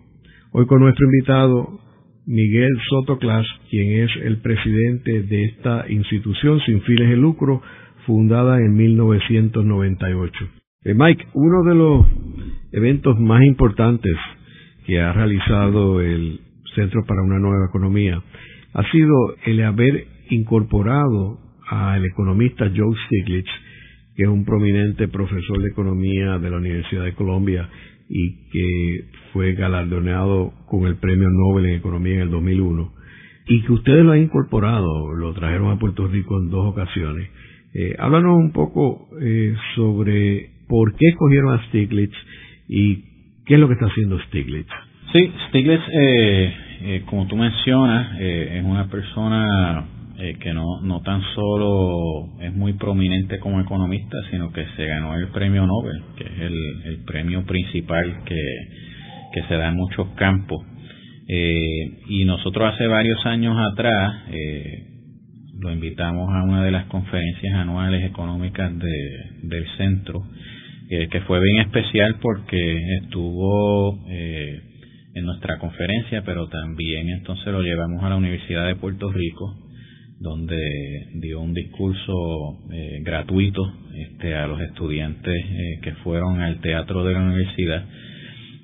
Hoy con nuestro invitado Miguel Soto Clas, quien es el presidente de esta institución sin fines de lucro fundada en 1998. Mike, uno de los eventos más importantes que ha realizado el Centro para una Nueva Economía ha sido el haber incorporado al economista Joe Stiglitz, que es un prominente profesor de economía de la Universidad de Colombia y que fue galardonado con el Premio Nobel en Economía en el 2001, y que ustedes lo han incorporado, lo trajeron a Puerto Rico en dos ocasiones. Eh, háblanos un poco eh, sobre por qué escogieron a Stiglitz y qué es lo que está haciendo Stiglitz. Sí, Stiglitz, eh, eh como tú mencionas, eh, es una persona eh, que no, no tan solo es muy prominente como economista, sino que se ganó el premio Nobel, que es el, el premio principal que, que se da en muchos campos. Eh, y nosotros hace varios años atrás eh, lo invitamos a una de las conferencias anuales económicas de, del centro, eh, que fue bien especial porque estuvo eh, en nuestra conferencia, pero también entonces lo llevamos a la Universidad de Puerto Rico, donde dio un discurso eh, gratuito este, a los estudiantes eh, que fueron al teatro de la universidad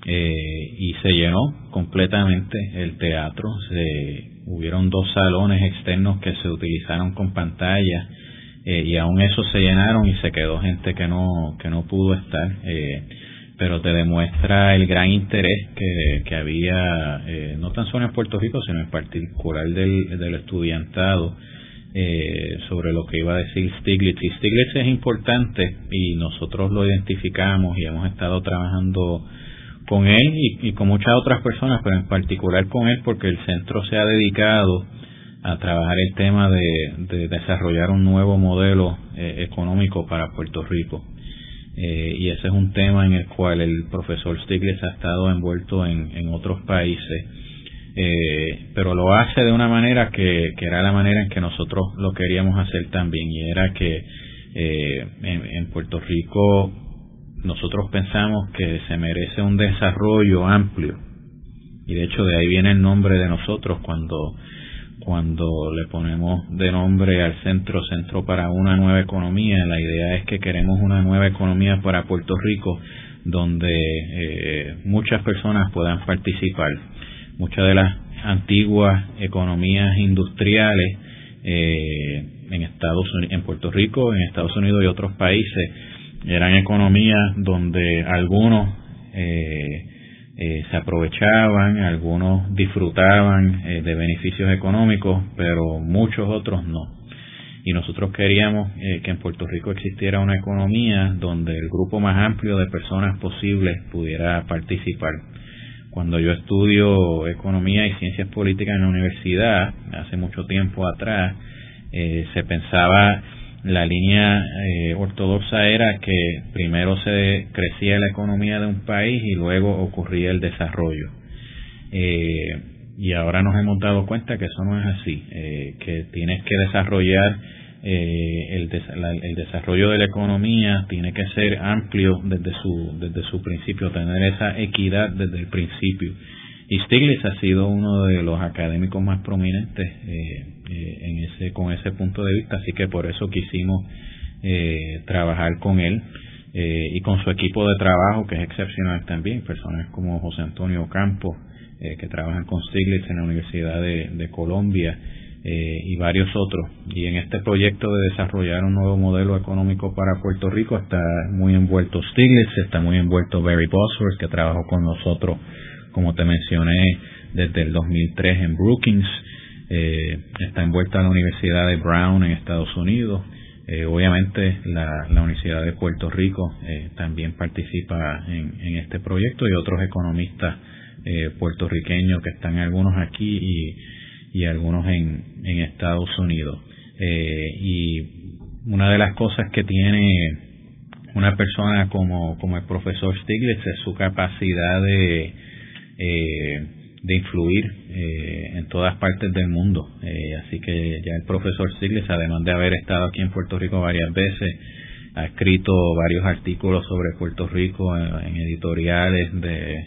eh, y se llenó completamente el teatro. Se, hubieron dos salones externos que se utilizaron con pantalla eh, y aún eso se llenaron y se quedó gente que no que no pudo estar. Eh, pero te demuestra el gran interés que, que había, eh, no tan solo en Puerto Rico, sino en particular del, del estudiantado, eh, sobre lo que iba a decir Stiglitz. Y Stiglitz es importante y nosotros lo identificamos y hemos estado trabajando con él y, con muchas otras personas, pero en particular con él porque el centro se ha dedicado a trabajar el tema de, desarrollar un nuevo modelo eh, económico para Puerto Rico. Eh, y ese es un tema en el cual el profesor Stiglitz ha estado envuelto en, en otros países, eh, pero lo hace de una manera que, que, era la manera en que nosotros lo queríamos hacer también, y era que eh, en, en Puerto Rico nosotros pensamos que se merece un desarrollo amplio, y de hecho de ahí viene el nombre de nosotros cuando cuando le ponemos de nombre al centro Centro para una nueva economía, la idea es que queremos una nueva economía para Puerto Rico donde eh, muchas personas puedan participar. Muchas de las antiguas economías industriales eh, en Estados en Puerto Rico, en Estados Unidos y otros países eran economías donde algunos eh, eh, se aprovechaban, algunos disfrutaban eh, de beneficios económicos, pero muchos otros no. Y nosotros queríamos eh, que en Puerto Rico existiera una economía donde el grupo más amplio de personas posibles pudiera participar. Cuando yo estudio economía y ciencias políticas en la universidad, hace mucho tiempo atrás, se pensaba la línea eh, ortodoxa era que primero se crecía la economía de un país y luego ocurría el desarrollo. Eh, y ahora nos hemos dado cuenta que eso no es así, eh, que tienes que desarrollar el, el, desarrollo de la economía tiene que ser amplio desde su desde su principio, tener esa equidad desde el principio. Y Stiglitz ha sido uno de los académicos más prominentes eh, en ese con ese punto de vista así que por eso quisimos eh, trabajar con él eh, y con su equipo de trabajo que es excepcional también personas como José Antonio Campos que trabajan con Stiglitz en la Universidad de, Colombia y varios otros. Y en este proyecto de desarrollar un nuevo modelo económico para Puerto Rico está muy envuelto Stiglitz está muy envuelto Barry Bosworth que trabajó con nosotros como te mencioné desde el 2003 en Brookings eh, está envuelta en la Universidad de Brown en Estados Unidos. Eh, obviamente la, la, Universidad de Puerto Rico eh, también participa en, en, este proyecto y otros economistas eh, puertorriqueños que están algunos aquí y, y algunos en, en Estados Unidos. Eh, y una de las cosas que tiene una persona como, como el profesor Stiglitz es su capacidad de eh, de influir eh, en todas partes del mundo. Eh, así que ya el profesor Sigles, además de haber estado aquí en Puerto Rico varias veces, ha escrito varios artículos sobre Puerto Rico en, editoriales de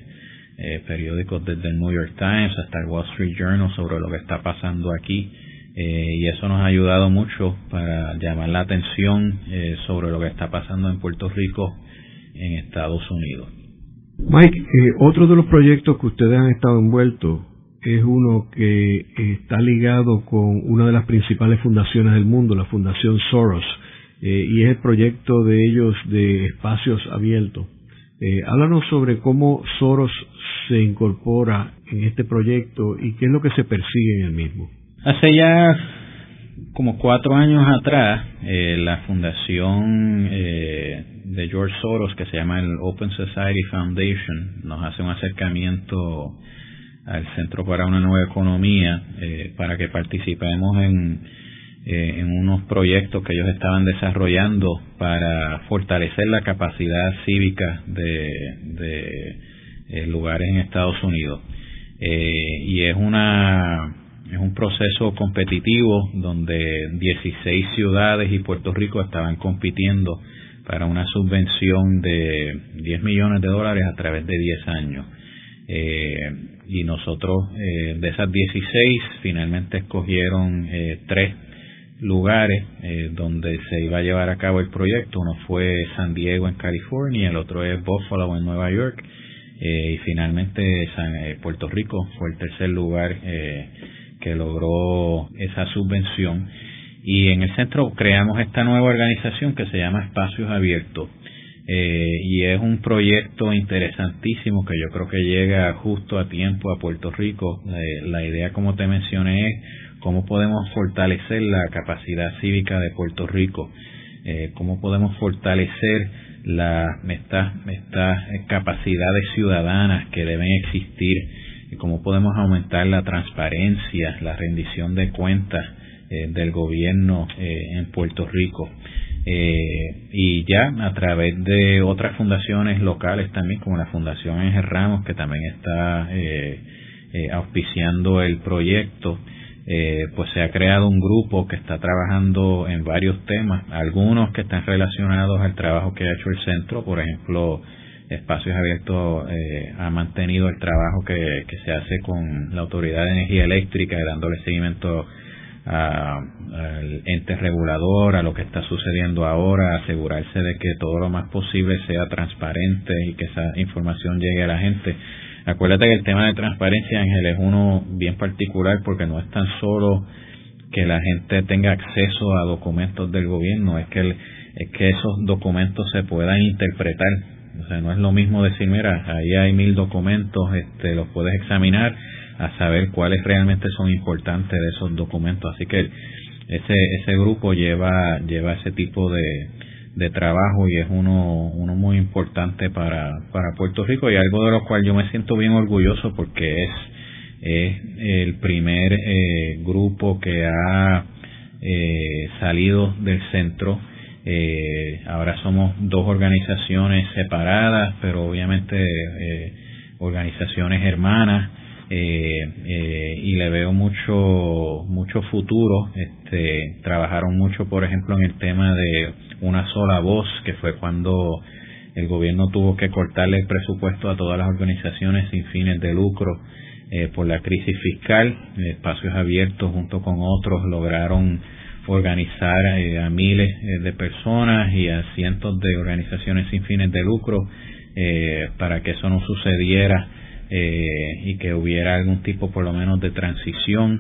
eh, periódicos desde el New York Times hasta el Wall Street Journal sobre lo que está pasando aquí. y eso nos ha ayudado mucho para llamar la atención sobre lo que está pasando en Puerto Rico en Estados Unidos. Mike, eh, otro de los proyectos que ustedes han estado envueltos es uno que está ligado con una de las principales fundaciones del mundo, la Fundación Soros, eh, y es el proyecto de ellos de espacios abiertos. Eh, háblanos sobre cómo Soros se incorpora en este proyecto y qué es lo que se persigue en el mismo. Hace ya como cuatro años atrás, eh, la fundación eh, de George Soros, que se llama el Open Society Foundation, nos hace un acercamiento al Centro para una Nueva Economía eh, para que participemos en, en unos proyectos que ellos estaban desarrollando para fortalecer la capacidad cívica de, de lugares en Estados Unidos. y es una es un proceso competitivo donde 16 ciudades y Puerto Rico estaban compitiendo para una subvención de 10 millones de dólares a través de 10 años. Eh, y nosotros eh, de esas 16 finalmente escogieron eh, tres lugares donde se iba a llevar a cabo el proyecto. Uno fue San Diego en California, el otro es Buffalo en Nueva York y finalmente San, Puerto Rico fue el tercer lugar que logró esa subvención. Y en el centro creamos esta nueva organización que se llama Espacios Abiertos. Eh, y es un proyecto interesantísimo que yo creo que llega justo a tiempo a Puerto Rico. la idea, como te mencioné, es cómo podemos fortalecer la capacidad cívica de Puerto Rico, eh, cómo podemos fortalecer las estas, estas capacidades ciudadanas que deben existir cómo podemos aumentar la transparencia, la rendición de cuentas eh, del gobierno eh, en Puerto Rico. Eh, y ya a través de otras fundaciones locales también, como la Fundación Ángel Ramos, que también está auspiciando el proyecto, pues se ha creado un grupo que está trabajando en varios temas, algunos que están relacionados al trabajo que ha hecho el centro, por ejemplo, Espacios Abiertos eh, ha mantenido el trabajo que, se hace con la Autoridad de Energía Eléctrica, dándole seguimiento al ente regulador, a lo que está sucediendo ahora, asegurarse de que todo lo más posible sea transparente y que esa información llegue a la gente. Acuérdate que el tema de transparencia, Ángel, es uno bien particular porque no es tan solo que la gente tenga acceso a documentos del gobierno, es que, es que esos documentos se puedan interpretar o sea, no es lo mismo decir, mira, ahí hay mil documentos, este, los puedes examinar a saber cuáles realmente son importantes de esos documentos. Así que ese, ese grupo lleva, lleva ese tipo de, de trabajo y es uno, uno muy importante para, para Puerto Rico y algo de lo cual yo me siento bien orgulloso porque es, es el primer eh, grupo que ha eh, salido del centro eh, ahora somos dos organizaciones separadas, pero obviamente eh, organizaciones hermanas. Eh, eh, y le veo mucho mucho futuro este trabajaron mucho por ejemplo en el tema de una sola voz que fue cuando el gobierno tuvo que cortarle el presupuesto a todas las organizaciones sin fines de lucro eh, por la crisis fiscal espacios abiertos junto con otros lograron organizar eh, a miles eh, de personas y a cientos de organizaciones sin fines de lucro eh, para que eso no sucediera y que hubiera algún tipo por lo menos de transición.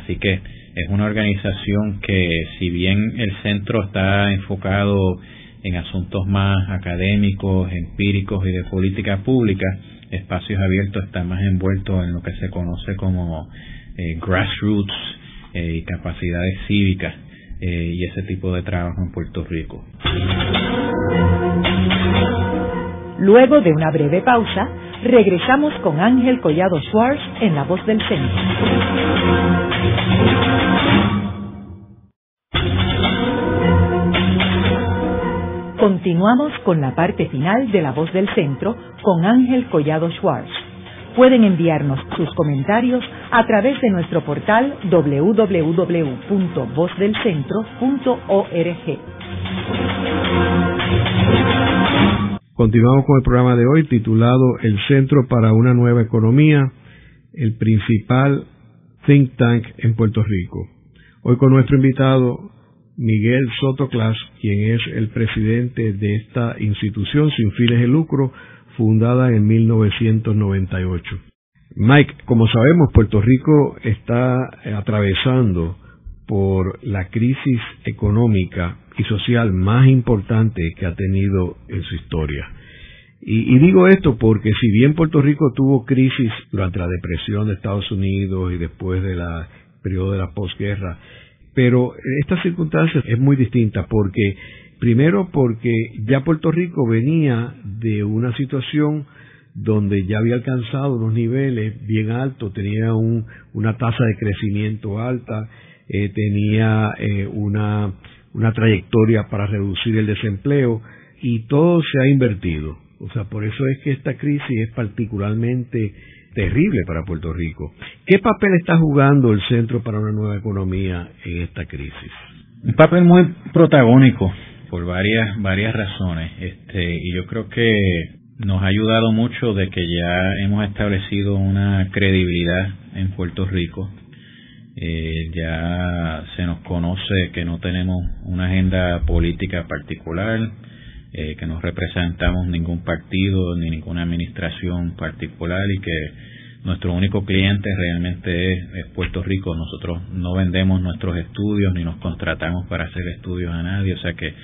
así que es una organización que si bien el centro está enfocado en asuntos más académicos, empíricos y de política pública, Espacios Abiertos está más envuelto en lo que se conoce como grassroots eh, y capacidades cívicas eh, y ese tipo de trabajo en Puerto Rico. Luego de una breve pausa, regresamos con Ángel Collado Schwartz en La Voz del Centro. Continuamos con la parte final de La Voz del Centro con Ángel Collado Schwartz Pueden enviarnos sus comentarios a través de nuestro portal www.vozdelcentro.org. Continuamos con el programa de hoy titulado El Centro para una Nueva Economía, el principal think tank en Puerto Rico. Hoy con nuestro invitado Miguel Soto Clas, quien es el presidente de esta institución sin fines de lucro fundada en 1998. Mike, como sabemos, Puerto Rico está atravesando por la crisis económica y social más importante que ha tenido en su historia. Y, digo esto porque si bien Puerto Rico tuvo crisis durante la depresión de Estados Unidos y después del periodo de la posguerra, pero esta circunstancia es muy distinta porque, primero porque ya Puerto Rico venía de una situación donde ya había alcanzado unos niveles bien altos, tenía una tasa de crecimiento alta, eh, tenía eh, una, una trayectoria para reducir el desempleo y todo se ha invertido. O sea, por eso es que esta crisis es particularmente terrible para Puerto Rico. ¿Qué papel está jugando el Centro para una Nueva Economía en esta crisis? Un papel muy protagónico por varias varias razones, este, y yo creo que nos ha ayudado mucho de que ya hemos establecido una credibilidad en Puerto Rico. Eh, ya se nos conoce que no tenemos una agenda política particular, eh, que no representamos ningún partido ni ninguna administración particular y que nuestro único cliente realmente es, Puerto Rico. Nosotros no vendemos nuestros estudios ni nos contratamos para hacer estudios a nadie, o sea que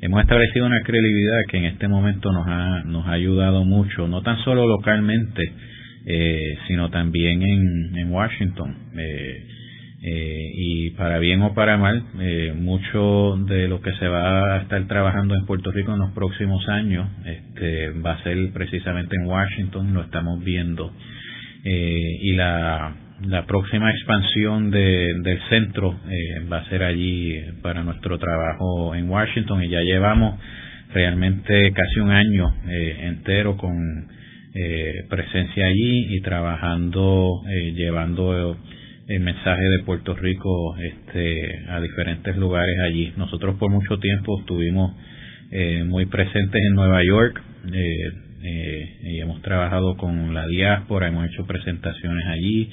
hemos establecido una credibilidad que en este momento nos ha, nos ha ayudado mucho, no tan solo localmente, eh, sino también en, en Washington. Eh, eh, y para bien o para mal, eh, mucho de lo que se va a estar trabajando en Puerto Rico en los próximos años este, va a ser precisamente en Washington, lo estamos viendo. Y la, la próxima expansión de, del centro eh, va a ser allí para nuestro trabajo en Washington y ya llevamos realmente casi un año eh, entero con presencia allí y trabajando, llevando el mensaje de Puerto Rico este, a diferentes lugares allí. Nosotros por mucho tiempo estuvimos eh, muy presentes en Nueva York eh, eh, y hemos trabajado con la diáspora, hemos hecho presentaciones allí.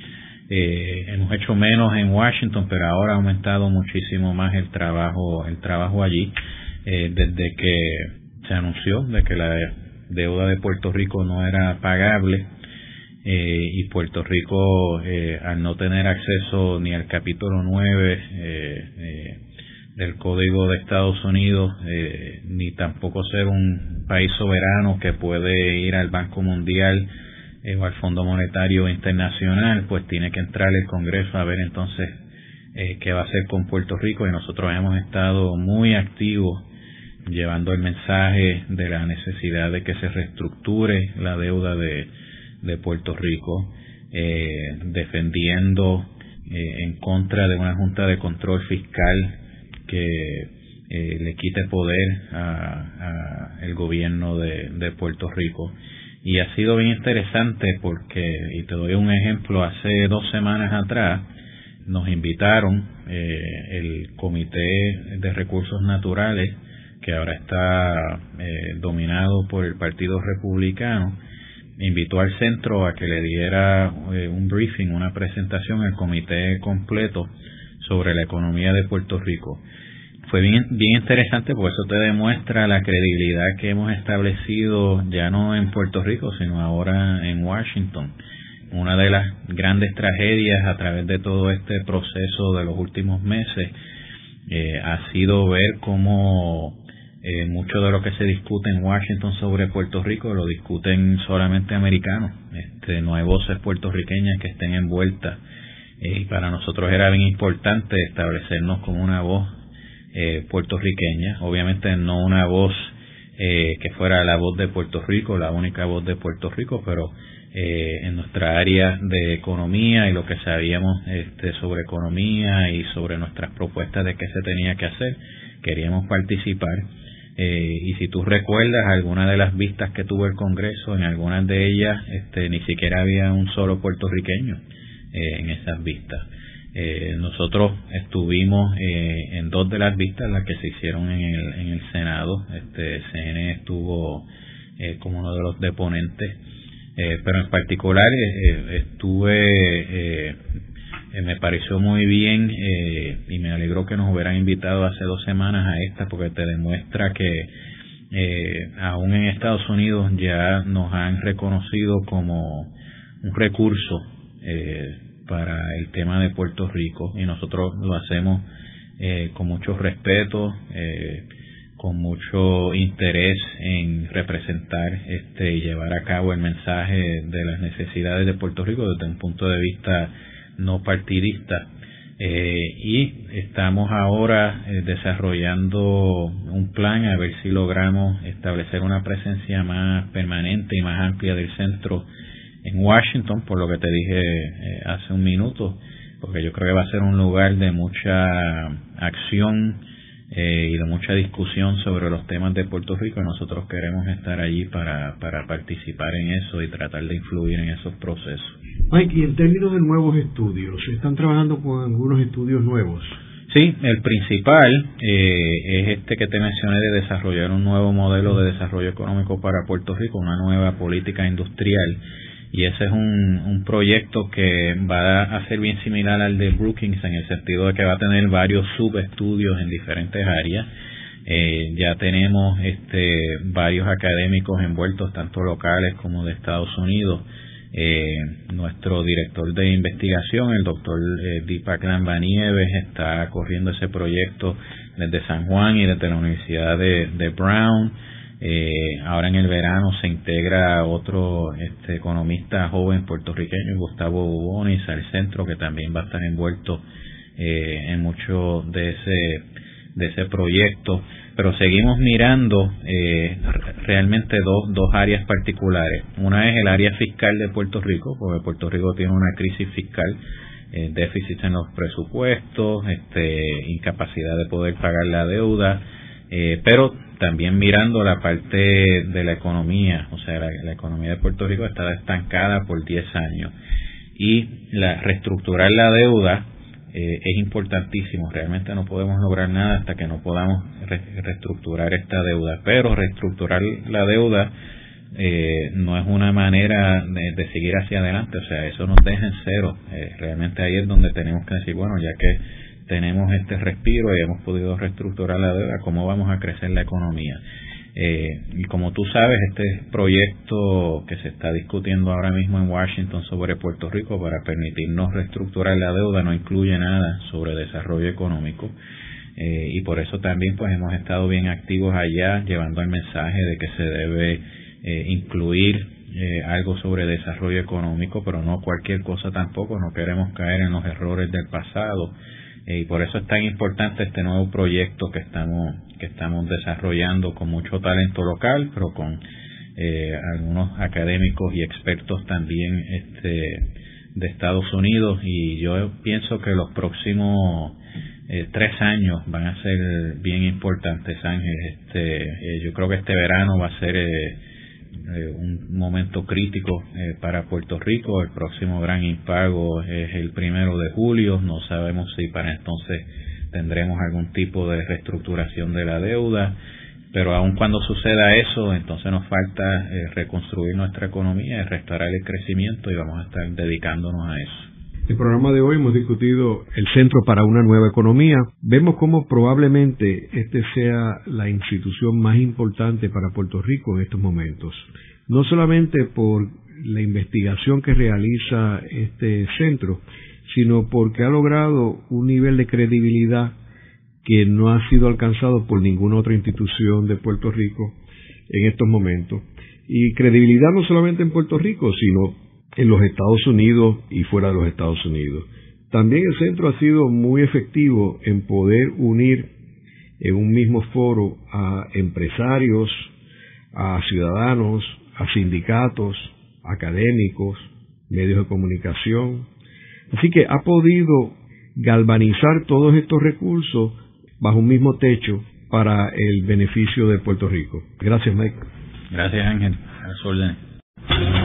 Hemos hecho menos en Washington, pero ahora ha aumentado muchísimo más el trabajo, el trabajo allí desde que se anunció de que la deuda de Puerto Rico no era pagable eh, y Puerto Rico, eh, al no tener acceso ni al capítulo 9 eh, del Código de Estados Unidos, ni tampoco ser un país soberano que puede ir al Banco Mundial o al Fondo Monetario Internacional, pues tiene que entrar el Congreso a ver entonces qué va a hacer con Puerto Rico y nosotros hemos estado muy activos llevando el mensaje de la necesidad de que se reestructure la deuda de de Puerto Rico, eh, defendiendo eh, en contra de una Junta de Control Fiscal que eh, le quite poder a, el gobierno de, de, Puerto Rico. Y ha sido bien interesante porque, y te doy un ejemplo, hace dos semanas atrás nos invitaron el Comité de Recursos Naturales, que ahora está dominado por el Partido Republicano, invitó al centro a que le diera eh, un briefing, una presentación al comité completo sobre la economía de Puerto Rico. Fue bien, bien interesante porque eso te demuestra la credibilidad que hemos establecido ya no en Puerto Rico, sino ahora en Washington. Una de las grandes tragedias a través de todo este proceso de los últimos meses eh, ha sido ver cómo eh, mucho de lo que se discute en Washington sobre Puerto Rico lo discuten solamente americanos. Este, no hay voces puertorriqueñas que estén envueltas. Eh, y para nosotros era bien importante establecernos como una voz eh, puertorriqueña. Obviamente no una voz eh, que fuera la voz de Puerto Rico, la única voz de Puerto Rico, pero eh, en nuestra área de economía y lo que sabíamos este, sobre economía y sobre nuestras propuestas de qué se tenía que hacer, queríamos participar eh, y si tú recuerdas algunas de las vistas que tuvo el Congreso, en algunas de ellas este, ni siquiera había un solo puertorriqueño eh, en esas vistas. Eh, nosotros estuvimos en dos de las vistas, las que se hicieron en el, en el Senado. Este CN estuvo como uno de los deponentes, pero en particular estuve, me pareció muy bien eh, y me alegró que nos hubieran invitado hace dos semanas a esta porque te demuestra que eh, aún en Estados Unidos ya nos han reconocido como un recurso eh, para el tema de Puerto Rico y nosotros lo hacemos eh, con mucho respeto, eh, con mucho interés en representar este y llevar a cabo el mensaje de las necesidades de Puerto Rico desde un punto de vista no partidista. Eh, y estamos ahora eh, desarrollando un plan a ver si logramos establecer una presencia más permanente y más amplia del centro en Washington, por lo que te dije eh, hace un minuto, porque yo creo que va a ser un lugar de mucha acción eh, y de mucha discusión sobre los temas de Puerto Rico nosotros queremos estar allí para, para participar en eso y tratar de influir en esos procesos. Mike, y en términos de nuevos estudios, ¿están trabajando con algunos estudios nuevos? Sí, el principal eh, es este que te mencioné de desarrollar un nuevo modelo de desarrollo económico para Puerto Rico, una nueva política industrial y ese es un, un proyecto que va a ser bien similar al de Brookings en el sentido de que va a tener varios subestudios en diferentes áreas. Eh, ya tenemos este, varios académicos envueltos, tanto locales como de Estados Unidos. Eh, nuestro director de investigación, el doctor eh, Deepak Lambanieves, está corriendo ese proyecto desde San Juan y desde la Universidad de, de Brown. Eh, ahora en el verano se integra otro este, economista joven puertorriqueño, Gustavo Bonis, al centro, que también va a estar envuelto eh, en mucho de ese, de ese proyecto. Pero seguimos mirando eh, realmente dos, dos áreas particulares. Una es el área fiscal de Puerto Rico, porque Puerto Rico tiene una crisis fiscal eh, déficit en los presupuestos, este, incapacidad de poder pagar la deuda, eh, pero también mirando la parte de la economía, o sea, la, economía de Puerto Rico está estancada por 10 años y la reestructurar la deuda eh, es importantísimo. Realmente no podemos lograr nada hasta que no podamos reestructurar esta deuda. Pero reestructurar la deuda eh, no es una manera de, seguir hacia adelante. O sea, eso nos deja en cero. Eh, realmente ahí es donde tenemos que decir, bueno, ya que tenemos este respiro y hemos podido reestructurar la deuda, cómo vamos a crecer la economía. Eh, y como tú sabes, este proyecto que se está discutiendo ahora mismo en Washington sobre Puerto Rico para permitirnos reestructurar la deuda no incluye nada sobre desarrollo económico. Eh, y por eso también pues hemos estado bien activos allá llevando el mensaje de que se debe eh, incluir eh, algo sobre desarrollo económico, pero no cualquier cosa tampoco, no queremos caer en los errores del pasado y por eso es tan importante este nuevo proyecto que estamos que estamos desarrollando con mucho talento local pero con eh, algunos académicos y expertos también este de Estados Unidos. Y yo pienso que los próximos eh, tres años van a ser bien importantes Ángel. Este yo creo que este verano va a ser eh, un momento crítico eh, para Puerto Rico. El próximo gran impago es el primero de julio. No sabemos si para entonces tendremos algún tipo de reestructuración de la deuda. Pero aun cuando suceda eso, entonces nos falta eh, reconstruir nuestra economía restaurar el crecimiento y vamos a estar dedicándonos a eso. El programa de hoy hemos discutido el Centro para una Nueva Economía. Vemos cómo probablemente este sea la institución más importante para Puerto Rico en estos momentos. No solamente por la investigación que realiza este centro, sino porque ha logrado un nivel de credibilidad que no ha sido alcanzado por ninguna otra institución de Puerto Rico en estos momentos. Y credibilidad no solamente en Puerto Rico, sino en los Estados Unidos y fuera de los Estados Unidos. También el centro ha sido muy efectivo en poder unir en un mismo foro a empresarios, a ciudadanos, a sindicatos, académicos, medios de comunicación. Así que ha podido galvanizar todos estos recursos bajo un mismo techo para el beneficio de Puerto Rico. Gracias, Mike. Gracias, Ángel. A